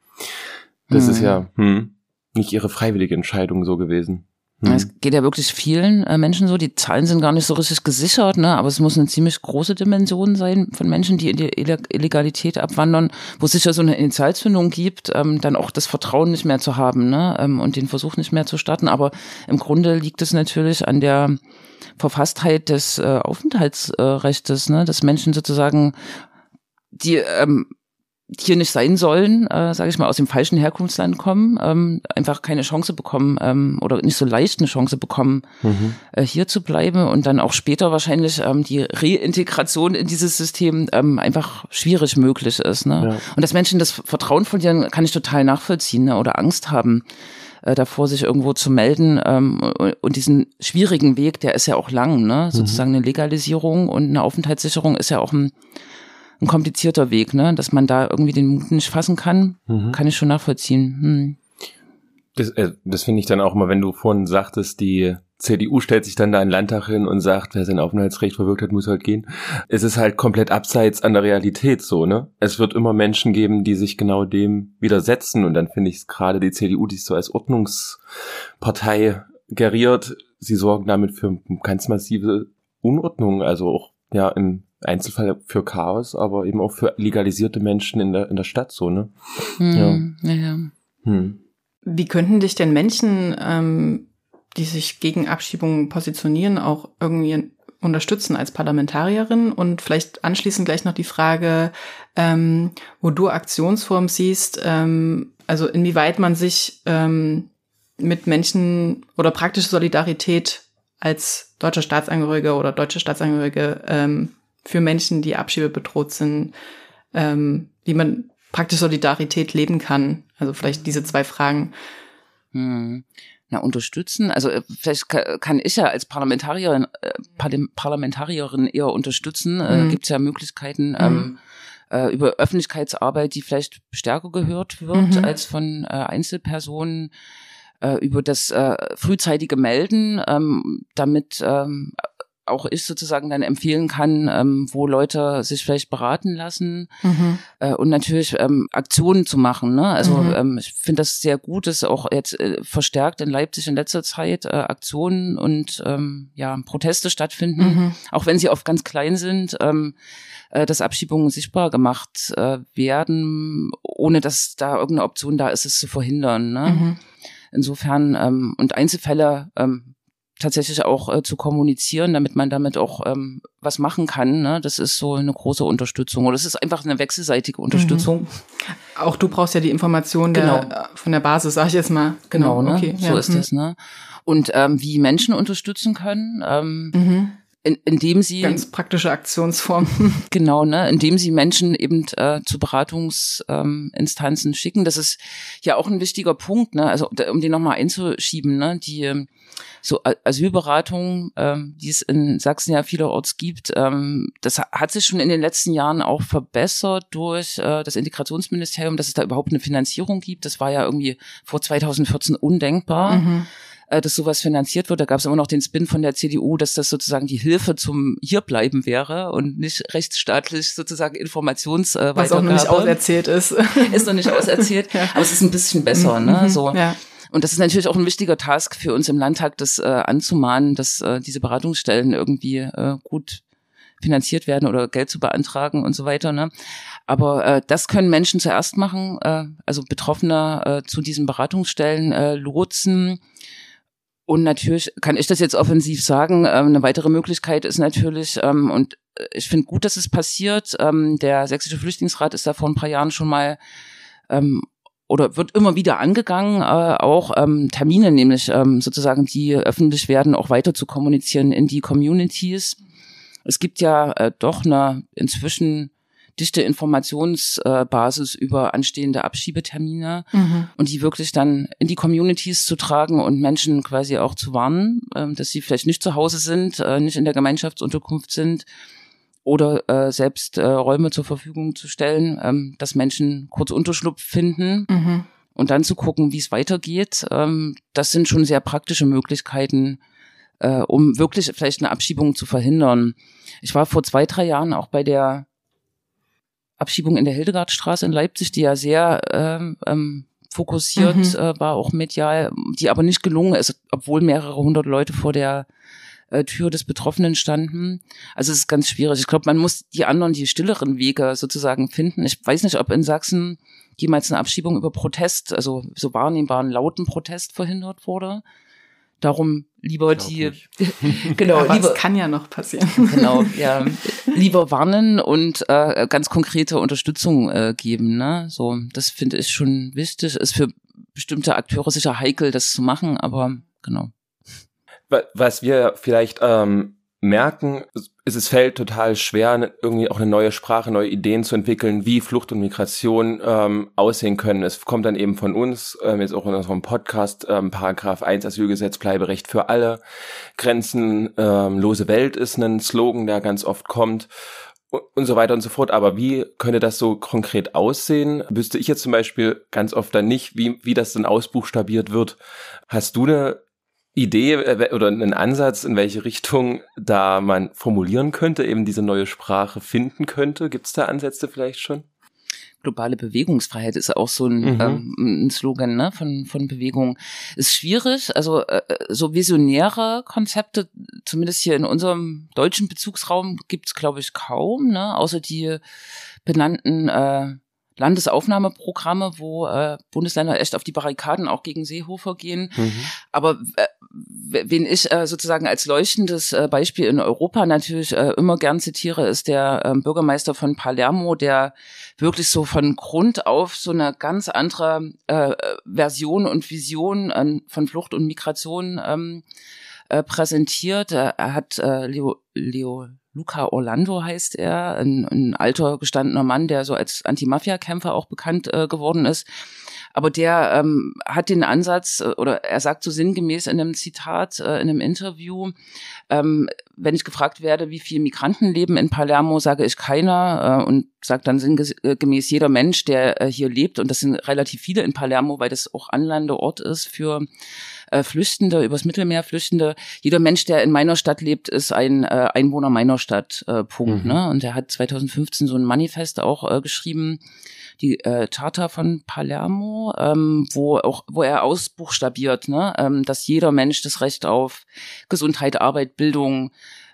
Das hm. ist ja hm, nicht ihre freiwillige Entscheidung so gewesen. Mhm. Es geht ja wirklich vielen äh, Menschen so, die Zahlen sind gar nicht so richtig gesichert, ne? aber es muss eine ziemlich große Dimension sein von Menschen, die in die Illegalität abwandern, wo es sicher so eine Initialzündung gibt, ähm, dann auch das Vertrauen nicht mehr zu haben ne? ähm, und den Versuch nicht mehr zu starten. Aber im Grunde liegt es natürlich an der Verfasstheit des äh, Aufenthaltsrechtes, ne? dass Menschen sozusagen die ähm, hier nicht sein sollen, äh, sage ich mal, aus dem falschen Herkunftsland kommen, ähm, einfach keine Chance bekommen ähm, oder nicht so leicht eine Chance bekommen, mhm. äh, hier zu bleiben und dann auch später wahrscheinlich ähm, die Reintegration in dieses System ähm, einfach schwierig möglich ist. Ne? Ja. Und dass Menschen das Vertrauen verlieren, kann ich total nachvollziehen ne? oder Angst haben äh, davor, sich irgendwo zu melden. Ähm, und diesen schwierigen Weg, der ist ja auch lang, ne? Mhm. sozusagen eine Legalisierung und eine Aufenthaltssicherung ist ja auch ein ein komplizierter Weg, ne? Dass man da irgendwie den Mut nicht fassen kann, mhm. kann ich schon nachvollziehen. Hm. Das, äh, das finde ich dann auch mal, wenn du vorhin sagtest, die CDU stellt sich dann da in den Landtag hin und sagt, wer sein Aufenthaltsrecht verwirkt hat, muss halt gehen. Es ist halt komplett abseits an der Realität so, ne? Es wird immer Menschen geben, die sich genau dem widersetzen und dann finde ich es gerade die CDU, die sich so als Ordnungspartei geriert, sie sorgen damit für ganz massive Unordnung, also auch ja im Einzelfall für Chaos, aber eben auch für legalisierte Menschen in der, in der Stadt so, ne? Hm, ja. ja, ja. Hm. Wie könnten dich denn Menschen, ähm, die sich gegen Abschiebungen positionieren, auch irgendwie unterstützen als Parlamentarierin? Und vielleicht anschließend gleich noch die Frage, ähm, wo du Aktionsform siehst, ähm, also inwieweit man sich ähm, mit Menschen oder praktische Solidarität als deutscher Staatsangehörige oder deutsche Staatsangehörige ähm, für Menschen, die Abschiebe bedroht sind, ähm, wie man praktisch Solidarität leben kann. Also vielleicht diese zwei Fragen. Hm. Na, unterstützen. Also äh, vielleicht kann ich ja als Parlamentarierin, äh, Parlamentarierin eher unterstützen. Äh, mhm. Gibt es ja Möglichkeiten. Ähm, mhm. Ähm, über Öffentlichkeitsarbeit, die vielleicht stärker gehört wird mhm. als von äh, Einzelpersonen, äh, über das äh, frühzeitige Melden, ähm, damit ähm, auch ich sozusagen dann empfehlen kann, ähm, wo Leute sich vielleicht beraten lassen mhm. äh, und natürlich ähm, Aktionen zu machen. Ne? Also mhm. ähm, ich finde das sehr gut, dass auch jetzt äh, verstärkt in Leipzig in letzter Zeit äh, Aktionen und ähm, ja Proteste stattfinden, mhm. auch wenn sie oft ganz klein sind, ähm, äh, dass Abschiebungen sichtbar gemacht äh, werden, ohne dass da irgendeine Option da ist, es zu verhindern. Ne? Mhm. Insofern ähm, und Einzelfälle ähm, tatsächlich auch äh, zu kommunizieren, damit man damit auch ähm, was machen kann. Ne? Das ist so eine große Unterstützung. Oder es ist einfach eine wechselseitige Unterstützung. Mhm. Auch du brauchst ja die Informationen genau. der, von der Basis, sag ich jetzt mal. Genau, genau ne? Okay, so ja. ist mhm. das. Ne? Und ähm, wie Menschen unterstützen können. Ähm, mhm in, indem sie ganz praktische Aktionsform genau ne? Indem sie Menschen eben äh, zu Beratungsinstanzen ähm, schicken. Das ist ja auch ein wichtiger Punkt ne? Also um den nochmal einzuschieben ne? Die ähm, so Asylberatung, ähm, die es in Sachsen ja vielerorts gibt, ähm, das hat sich schon in den letzten Jahren auch verbessert durch äh, das Integrationsministerium, dass es da überhaupt eine Finanzierung gibt. Das war ja irgendwie vor 2014 undenkbar. Mhm äh, dass sowas finanziert wird. Da gab es immer noch den Spin von der CDU, dass das sozusagen die Hilfe zum Hierbleiben wäre und nicht rechtsstaatlich sozusagen Informations äh, Was auch noch nicht auserzählt ist. Ist noch nicht auserzählt, ja. aber es ist ein bisschen besser, ne? Mhm, so. Ja. Und das ist natürlich auch ein wichtiger Task für uns im Landtag, das äh, anzumahnen, dass äh, diese Beratungsstellen irgendwie äh, gut finanziert werden oder Geld zu beantragen und so weiter. Ne? Aber äh, das können Menschen zuerst machen, äh, also Betroffene äh, zu diesen Beratungsstellen äh, lotsen. Und natürlich kann ich das jetzt offensiv sagen. Ähm, eine weitere Möglichkeit ist natürlich, ähm, und ich finde gut, dass es passiert, ähm, der Sächsische Flüchtlingsrat ist da vor ein paar Jahren schon mal ähm, oder wird immer wieder angegangen, äh, auch ähm, Termine, nämlich ähm, sozusagen, die öffentlich werden, auch weiter zu kommunizieren in die Communities. Es gibt ja äh, doch eine inzwischen dichte Informationsbasis über anstehende Abschiebetermine mhm. und die wirklich dann in die Communities zu tragen und Menschen quasi auch zu warnen, äh, dass sie vielleicht nicht zu Hause sind, äh, nicht in der Gemeinschaftsunterkunft sind oder äh, selbst äh, Räume zur Verfügung zu stellen, ähm, dass Menschen kurz Unterschlupf finden. Mhm. und dann zu gucken, wie es weitergeht, ähm, das sind schon sehr praktische Möglichkeiten, äh, um wirklich vielleicht eine Abschiebung zu verhindern. Ich war vor zwei, drei Jahren auch bei der Abschiebung in der Hildegardstraße in Leipzig, die ja sehr ähm, ähm, fokussiert mhm. äh, war, auch medial, die aber nicht gelungen ist, obwohl mehrere hundert Leute vor der äh, Tür des Betroffenen standen. Also es ist ganz schwierig. Ich glaube, man muss die anderen, die stilleren Wege sozusagen finden. Ich weiß nicht, ob in Sachsen jemals eine Abschiebung über Protest, also so wahrnehmbaren lauten Protest verhindert wurde. Darum lieber die, genau, Aber lieber, kann ja noch passieren. Genau, ja, lieber warnen und äh, ganz konkrete Unterstützung äh, geben. Ne? So, das finde ich schon wichtig. Ist für bestimmte Akteure sicher heikel, das zu machen, aber genau. Was wir vielleicht ähm, merken, ist es fällt total schwer, ne, irgendwie auch eine neue Sprache, neue Ideen zu entwickeln, wie Flucht und Migration ähm, aussehen können. Es kommt dann eben von uns, ähm, jetzt auch in unserem Podcast, ähm, Paragraph 1 Asylgesetz, Bleiberecht für alle. Grenzenlose ähm, Welt ist ein Slogan, der ganz oft kommt und so weiter und so fort. Aber wie könnte das so konkret aussehen? Wüsste ich jetzt zum Beispiel ganz oft dann nicht, wie, wie das dann ausbuchstabiert wird. Hast du eine Idee äh, oder einen Ansatz, in welche Richtung da man formulieren könnte, eben diese neue Sprache finden könnte? Gibt es da Ansätze vielleicht schon? globale Bewegungsfreiheit ist auch so ein, mhm. ähm, ein Slogan ne, von, von Bewegung. Ist schwierig, also äh, so visionäre Konzepte, zumindest hier in unserem deutschen Bezugsraum, gibt's glaube ich, kaum, ne, außer die benannten äh, Landesaufnahmeprogramme, wo äh, Bundesländer echt auf die Barrikaden auch gegen Seehofer gehen. Mhm. Aber äh, wen ich äh, sozusagen als leuchtendes äh, Beispiel in Europa natürlich äh, immer gern zitiere, ist der äh, Bürgermeister von Palermo, der wirklich so von Grund auf so eine ganz andere äh, Version und Vision äh, von Flucht und Migration ähm, äh, präsentiert. Er hat äh, Leo, Leo Luca Orlando heißt er, ein, ein alter gestandener Mann, der so als Anti-Mafia-Kämpfer auch bekannt äh, geworden ist. Aber der ähm, hat den Ansatz, äh, oder er sagt so sinngemäß in einem Zitat, äh, in einem Interview, ähm, wenn ich gefragt werde, wie viele Migranten leben in Palermo, sage ich keiner äh, und sagt dann sinngemäß jeder Mensch, der äh, hier lebt, und das sind relativ viele in Palermo, weil das auch Anlandeort ist für äh, Flüchtende, übers Mittelmeer Flüchtende. Jeder Mensch, der in meiner Stadt lebt, ist ein äh, Einwohner meiner Stadt. Äh, Punkt. Mhm. Ne? Und er hat 2015 so ein Manifest auch äh, geschrieben, die äh, Charta von Palermo, ähm, wo auch, wo er ausbuchstabiert, ne, ähm, dass jeder Mensch das Recht auf Gesundheit, Arbeit, Bildung,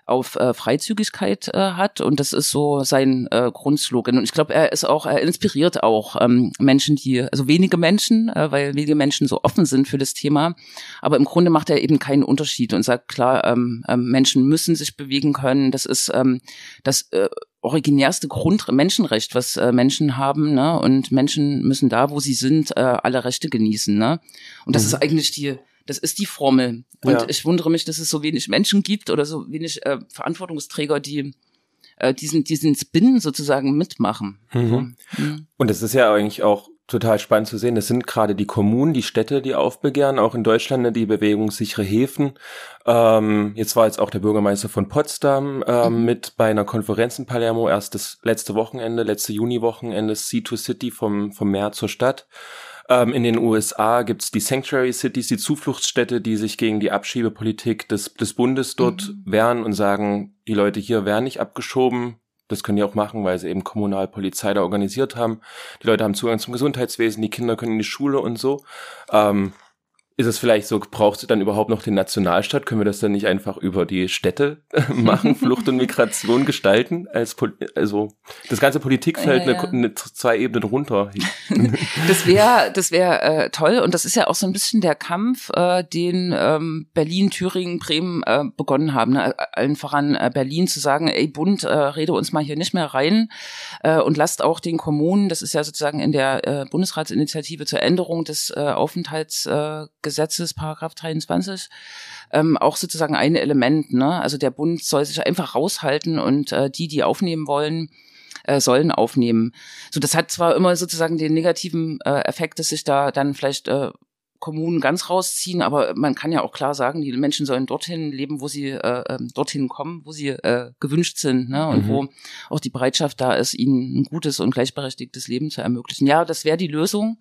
auf äh, Freizügigkeit äh, hat und das ist so sein äh, Grundslogan und ich glaube er ist auch er inspiriert auch ähm, Menschen die also wenige Menschen äh, weil wenige Menschen so offen sind für das Thema aber im Grunde macht er eben keinen Unterschied und sagt klar ähm, äh, Menschen müssen sich bewegen können das ist ähm, das äh, originärste Grundmenschenrecht, was äh, Menschen haben, ne? Und Menschen müssen da, wo sie sind, äh, alle Rechte genießen, ne? Und das mhm. ist eigentlich die, das ist die Formel. Und ja. ich wundere mich, dass es so wenig Menschen gibt oder so wenig äh, Verantwortungsträger, die äh, diesen diesen Spin sozusagen mitmachen. Mhm. Mhm. Und es ist ja eigentlich auch total spannend zu sehen. Das sind gerade die Kommunen, die Städte, die aufbegehren, auch in Deutschland ne, die bewegungssichere Häfen. Ähm, jetzt war jetzt auch der Bürgermeister von Potsdam ähm, mhm. mit bei einer Konferenz in Palermo, erst das letzte Wochenende, letzte Juni-Wochenende, Sea-to-City vom, vom Meer zur Stadt. Ähm, in den USA gibt's die Sanctuary Cities, die Zufluchtsstädte, die sich gegen die Abschiebepolitik des, des Bundes dort mhm. wehren und sagen, die Leute hier werden nicht abgeschoben, das können die auch machen, weil sie eben Kommunalpolizei da organisiert haben. Die Leute haben Zugang zum Gesundheitswesen, die Kinder können in die Schule und so. Ähm, ist es vielleicht so, braucht es dann überhaupt noch den Nationalstaat? Können wir das dann nicht einfach über die Städte machen, Flucht und Migration gestalten? Als also das ganze Politikfeld ja, ja. Eine, eine, zwei Ebenen runter. das wäre das wäre äh, toll und das ist ja auch so ein bisschen der Kampf, äh, den ähm, Berlin, Thüringen, Bremen äh, begonnen haben. Ne? Allen voran äh, Berlin zu sagen, ey Bund, äh, rede uns mal hier nicht mehr rein äh, und lasst auch den Kommunen, das ist ja sozusagen in der äh, Bundesratsinitiative zur Änderung des äh, Aufenthalts äh, Gesetzes, Paragraph 23, ähm, auch sozusagen ein Element. Ne? Also der Bund soll sich einfach raushalten und äh, die, die aufnehmen wollen, äh, sollen aufnehmen. So, das hat zwar immer sozusagen den negativen äh, Effekt, dass sich da dann vielleicht äh, Kommunen ganz rausziehen, aber man kann ja auch klar sagen, die Menschen sollen dorthin leben, wo sie äh, ähm, dorthin kommen, wo sie äh, gewünscht sind, ne? Und mhm. wo auch die Bereitschaft da ist, ihnen ein gutes und gleichberechtigtes Leben zu ermöglichen. Ja, das wäre die Lösung.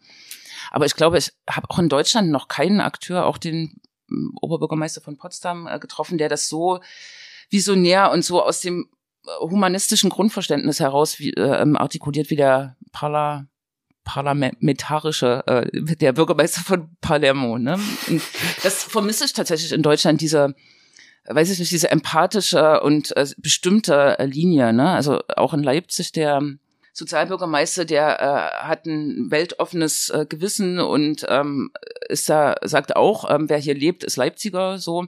Aber ich glaube, ich habe auch in Deutschland noch keinen Akteur, auch den ähm, Oberbürgermeister von Potsdam äh, getroffen, der das so visionär und so aus dem äh, humanistischen Grundverständnis heraus wie, äh, ähm, artikuliert wie der Parla parlamentarische, äh, der Bürgermeister von Palermo. Ne? Und das vermisse ich tatsächlich in Deutschland, diese, weiß ich nicht, diese empathische und äh, bestimmte Linie. Ne? Also auch in Leipzig der Sozialbürgermeister, der äh, hat ein weltoffenes äh, Gewissen und ähm, ist da, sagt auch, ähm, wer hier lebt, ist Leipziger so.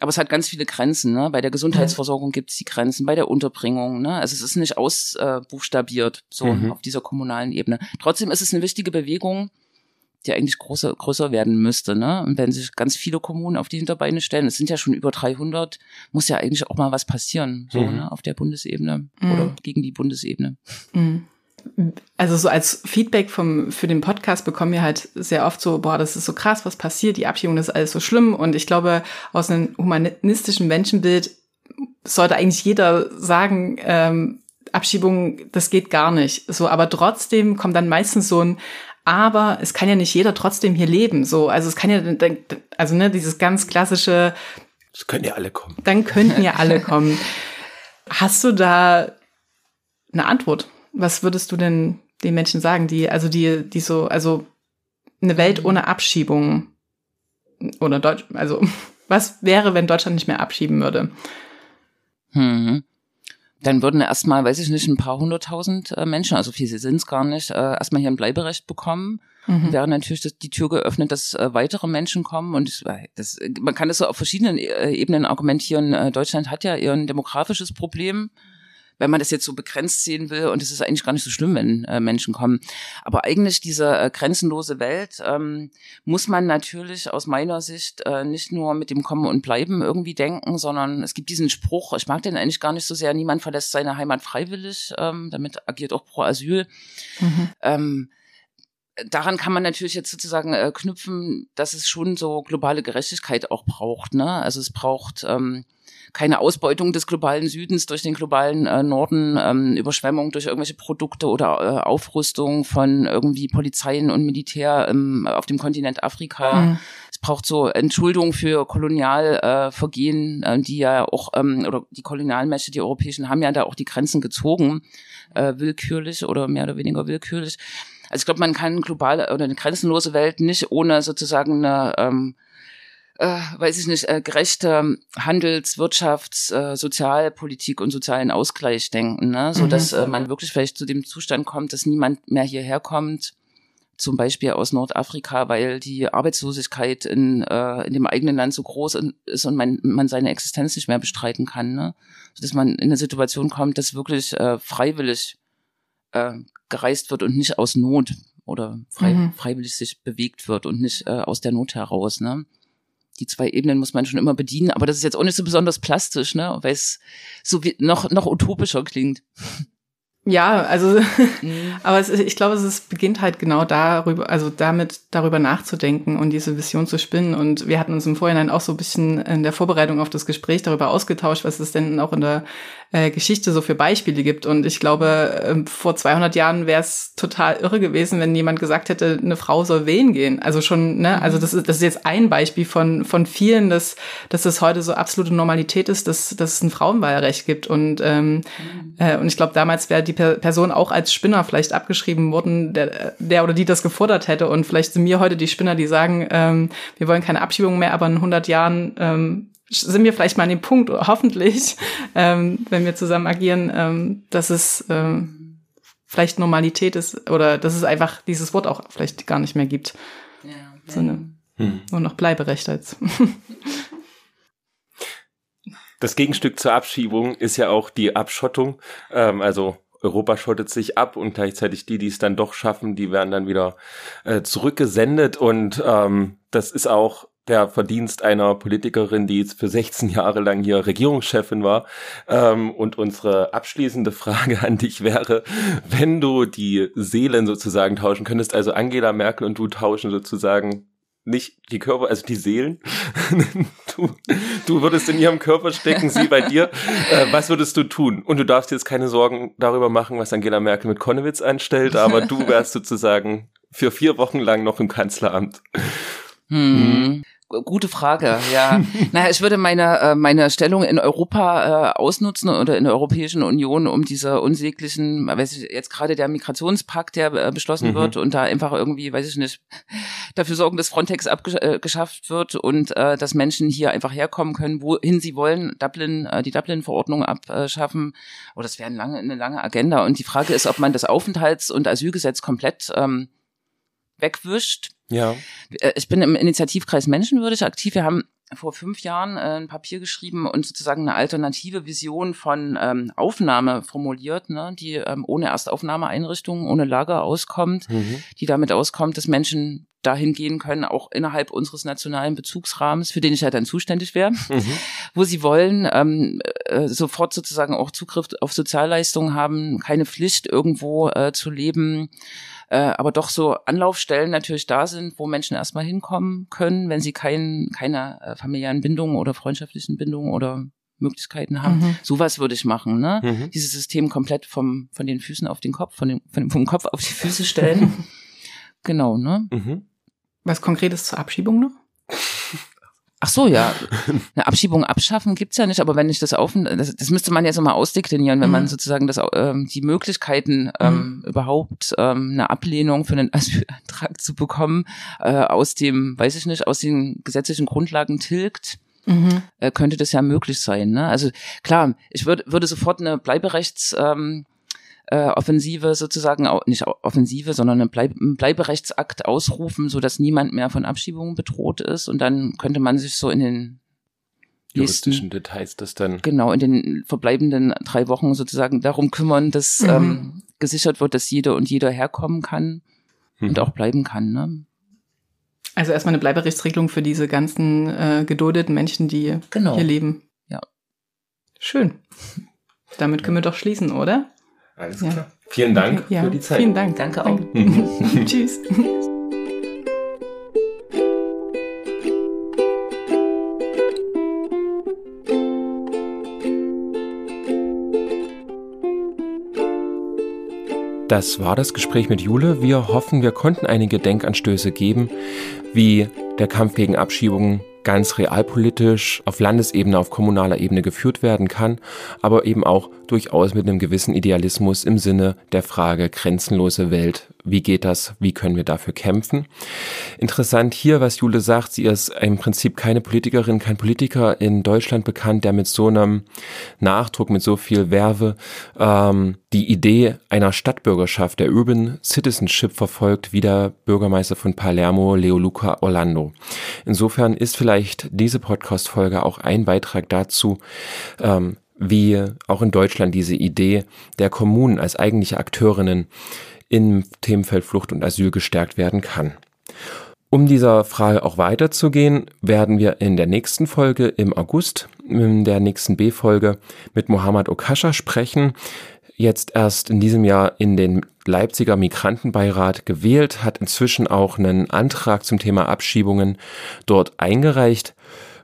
Aber es hat ganz viele Grenzen. Ne? Bei der Gesundheitsversorgung gibt es die Grenzen, bei der Unterbringung. Ne? Also es ist nicht ausbuchstabiert äh, so mhm. auf dieser kommunalen Ebene. Trotzdem ist es eine wichtige Bewegung, die eigentlich größer, größer werden müsste. Ne? Und wenn sich ganz viele Kommunen auf die Hinterbeine stellen, es sind ja schon über 300, muss ja eigentlich auch mal was passieren, so mhm. ne? auf der Bundesebene mhm. oder gegen die Bundesebene. Mhm also so als Feedback vom, für den Podcast bekommen wir halt sehr oft so, boah, das ist so krass, was passiert, die Abschiebung ist alles so schlimm. Und ich glaube, aus einem humanistischen Menschenbild sollte eigentlich jeder sagen, ähm, Abschiebung, das geht gar nicht. So, aber trotzdem kommt dann meistens so ein, aber es kann ja nicht jeder trotzdem hier leben. So, also es kann ja, also ne, dieses ganz klassische. Es können ja alle kommen. Dann könnten ja alle kommen. Hast du da eine Antwort? Was würdest du denn den Menschen sagen, die, also die, die so, also eine Welt ohne Abschiebung oder Deutsch, also was wäre, wenn Deutschland nicht mehr abschieben würde? Hm. Dann würden erstmal, weiß ich nicht, ein paar hunderttausend äh, Menschen, also viele sind es gar nicht, äh, erstmal hier ein Bleiberecht bekommen. Mhm. Wäre natürlich das, die Tür geöffnet, dass äh, weitere Menschen kommen. Und das, man kann das so auf verschiedenen äh, Ebenen argumentieren. Äh, Deutschland hat ja eher ein demografisches Problem wenn man das jetzt so begrenzt sehen will. Und es ist eigentlich gar nicht so schlimm, wenn äh, Menschen kommen. Aber eigentlich diese äh, grenzenlose Welt ähm, muss man natürlich aus meiner Sicht äh, nicht nur mit dem Kommen und Bleiben irgendwie denken, sondern es gibt diesen Spruch, ich mag den eigentlich gar nicht so sehr, niemand verlässt seine Heimat freiwillig, ähm, damit agiert auch pro Asyl. Mhm. Ähm, daran kann man natürlich jetzt sozusagen äh, knüpfen, dass es schon so globale Gerechtigkeit auch braucht. Ne? Also es braucht ähm, keine Ausbeutung des globalen Südens durch den globalen äh, Norden, ähm, Überschwemmung durch irgendwelche Produkte oder äh, Aufrüstung von irgendwie Polizeien und Militär ähm, auf dem Kontinent Afrika. Mhm. Es braucht so Entschuldung für Kolonialvergehen, äh, äh, die ja auch, ähm, oder die Kolonialmächte, die europäischen, haben ja da auch die Grenzen gezogen, äh, willkürlich oder mehr oder weniger willkürlich. Also ich glaube, man kann globale oder eine grenzenlose Welt nicht ohne sozusagen eine ähm, äh, weiß ich nicht, äh, gerechte Handels-, Wirtschafts-, äh, Sozialpolitik und sozialen Ausgleich denken, ne? so dass mhm. äh, man wirklich vielleicht zu dem Zustand kommt, dass niemand mehr hierher kommt, zum Beispiel aus Nordafrika, weil die Arbeitslosigkeit in, äh, in dem eigenen Land so groß ist und man, man seine Existenz nicht mehr bestreiten kann. Ne? So dass man in eine Situation kommt, dass wirklich äh, freiwillig äh, gereist wird und nicht aus Not oder frei, mhm. freiwillig sich bewegt wird und nicht äh, aus der Not heraus. Ne? Die zwei Ebenen muss man schon immer bedienen, aber das ist jetzt auch nicht so besonders plastisch, ne, weil es so wie noch, noch utopischer klingt. Ja, also, mhm. aber es, ich glaube, es beginnt halt genau darüber, also damit darüber nachzudenken und diese Vision zu spinnen. Und wir hatten uns im Vorhinein auch so ein bisschen in der Vorbereitung auf das Gespräch darüber ausgetauscht, was es denn auch in der äh, Geschichte so für Beispiele gibt. Und ich glaube, äh, vor 200 Jahren wäre es total irre gewesen, wenn jemand gesagt hätte, eine Frau soll wählen gehen. Also schon, ne, also das ist, das ist jetzt ein Beispiel von, von vielen, dass, dass es heute so absolute Normalität ist, dass, dass es ein Frauenwahlrecht gibt. Und, ähm, mhm. äh, und ich glaube, damals wäre die Person auch als Spinner vielleicht abgeschrieben worden, der, der oder die das gefordert hätte. Und vielleicht sind mir heute die Spinner, die sagen, ähm, wir wollen keine Abschiebung mehr, aber in 100 Jahren ähm, sind wir vielleicht mal an dem Punkt, hoffentlich, ähm, wenn wir zusammen agieren, ähm, dass es ähm, vielleicht Normalität ist oder dass es einfach dieses Wort auch vielleicht gar nicht mehr gibt. Ja, so eine, hm. Nur noch Bleiberecht als. Das Gegenstück zur Abschiebung ist ja auch die Abschottung. Ähm, also Europa schottet sich ab und gleichzeitig die, die es dann doch schaffen, die werden dann wieder äh, zurückgesendet und ähm, das ist auch der Verdienst einer Politikerin, die jetzt für 16 Jahre lang hier Regierungschefin war. Ähm, und unsere abschließende Frage an dich wäre, wenn du die Seelen sozusagen tauschen könntest, also Angela Merkel und du tauschen sozusagen nicht die Körper, also die Seelen. du, du würdest in ihrem Körper stecken, sie bei dir. Äh, was würdest du tun? Und du darfst jetzt keine Sorgen darüber machen, was Angela Merkel mit Konnewitz anstellt, aber du wärst sozusagen für vier Wochen lang noch im Kanzleramt. Hm. Gute Frage, ja. naja, ich würde meine, äh, meine Stellung in Europa äh, ausnutzen oder in der Europäischen Union, um diese unsäglichen, weiß ich, jetzt gerade der Migrationspakt, der äh, beschlossen mhm. wird und da einfach irgendwie, weiß ich nicht, dafür sorgen, dass Frontex abgeschafft wird und dass Menschen hier einfach herkommen können, wohin sie wollen, Dublin, äh, die Dublin-Verordnung abschaffen. Oh, das wäre eine lange, eine lange Agenda. Und die Frage ist, ob man das Aufenthalts- und Asylgesetz komplett ähm, wegwischt ja. Äh, ich bin im Initiativkreis Menschenwürdig aktiv. Wir haben vor fünf Jahren äh, ein Papier geschrieben und sozusagen eine alternative Vision von ähm, Aufnahme formuliert, ne, die ähm, ohne Erstaufnahmeeinrichtungen, ohne Lager auskommt, mhm. die damit auskommt, dass Menschen dahin gehen können, auch innerhalb unseres nationalen Bezugsrahmens, für den ich ja dann zuständig wäre, mhm. wo sie wollen, ähm, äh, sofort sozusagen auch Zugriff auf Sozialleistungen haben, keine Pflicht irgendwo äh, zu leben, äh, aber doch so Anlaufstellen natürlich da sind, wo Menschen erstmal hinkommen können, wenn sie kein, keine äh, familiären Bindungen oder freundschaftlichen Bindungen oder Möglichkeiten haben. Mhm. Sowas würde ich machen, ne? Mhm. Dieses System komplett vom, von den Füßen auf den Kopf, von dem, von dem, vom Kopf auf die Füße stellen. genau, ne? Mhm. Was Konkretes zur Abschiebung noch? Ach so, ja. Eine Abschiebung abschaffen gibt's ja nicht, aber wenn ich das auf, das, das müsste man ja so mal ausdeklinieren, wenn mhm. man sozusagen das, ähm, die Möglichkeiten ähm, mhm. überhaupt ähm, eine Ablehnung für einen Asylantrag zu bekommen äh, aus dem, weiß ich nicht, aus den gesetzlichen Grundlagen tilgt. Mhm. Äh, könnte das ja möglich sein. Ne? Also klar, ich würde würde sofort eine Bleiberechts ähm, äh, Offensive sozusagen, nicht Offensive, sondern einen, Bleib einen Bleiberechtsakt ausrufen, so dass niemand mehr von Abschiebungen bedroht ist. Und dann könnte man sich so in den juristischen nächsten, Details das dann. Genau, in den verbleibenden drei Wochen sozusagen darum kümmern, dass mhm. ähm, gesichert wird, dass jeder und jeder herkommen kann mhm. und auch bleiben kann. Ne? Also erstmal eine Bleiberechtsregelung für diese ganzen äh, geduldeten Menschen, die genau. hier leben. Ja. Schön. Damit können wir doch schließen, oder? Alles ja. klar. Vielen Dank okay, ja. für die Zeit. Vielen Dank. Danke auch. Tschüss. Das war das Gespräch mit Jule. Wir hoffen, wir konnten einige Denkanstöße geben, wie der Kampf gegen Abschiebungen ganz realpolitisch auf Landesebene, auf kommunaler Ebene geführt werden kann, aber eben auch durchaus mit einem gewissen Idealismus im Sinne der Frage grenzenlose Welt. Wie geht das? Wie können wir dafür kämpfen? Interessant hier, was Jule sagt, sie ist im Prinzip keine Politikerin, kein Politiker in Deutschland bekannt, der mit so einem Nachdruck, mit so viel Werbe ähm, die Idee einer Stadtbürgerschaft, der Urban Citizenship verfolgt, wie der Bürgermeister von Palermo, Leo Luca Insofern ist vielleicht diese Podcast-Folge auch ein Beitrag dazu, ähm, wie auch in Deutschland diese Idee der Kommunen als eigentliche Akteurinnen im Themenfeld Flucht und Asyl gestärkt werden kann. Um dieser Frage auch weiterzugehen, werden wir in der nächsten Folge im August, in der nächsten B-Folge, mit Mohammad Okascha sprechen. Jetzt erst in diesem Jahr in den Leipziger Migrantenbeirat gewählt, hat inzwischen auch einen Antrag zum Thema Abschiebungen dort eingereicht.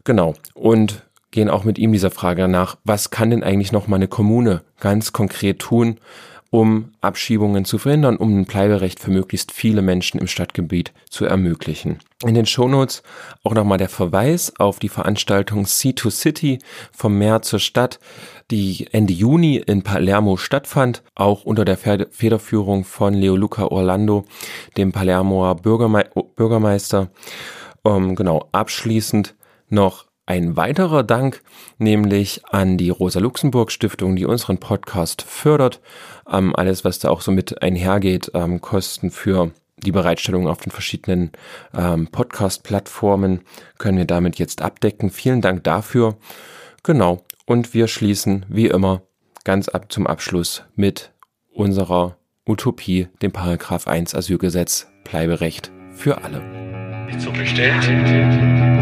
Genau. Und gehen auch mit ihm dieser Frage nach, was kann denn eigentlich noch mal eine Kommune ganz konkret tun, um Abschiebungen zu verhindern, um ein Bleiberecht für möglichst viele Menschen im Stadtgebiet zu ermöglichen. In den Shownotes auch nochmal der Verweis auf die Veranstaltung Sea to City vom Meer zur Stadt, die Ende Juni in Palermo stattfand, auch unter der Federführung von Leo Luca Orlando, dem Palermoer Bürgerme Bürgermeister. Um, genau, abschließend noch ein weiterer Dank, nämlich an die Rosa-Luxemburg-Stiftung, die unseren Podcast fördert. Ähm, alles, was da auch so mit einhergeht, ähm, Kosten für die Bereitstellung auf den verschiedenen ähm, Podcast-Plattformen können wir damit jetzt abdecken. Vielen Dank dafür. Genau. Und wir schließen wie immer ganz ab zum Abschluss mit unserer Utopie, dem Paragraph 1 Asylgesetz, Bleiberecht für alle. Nicht so bestellt.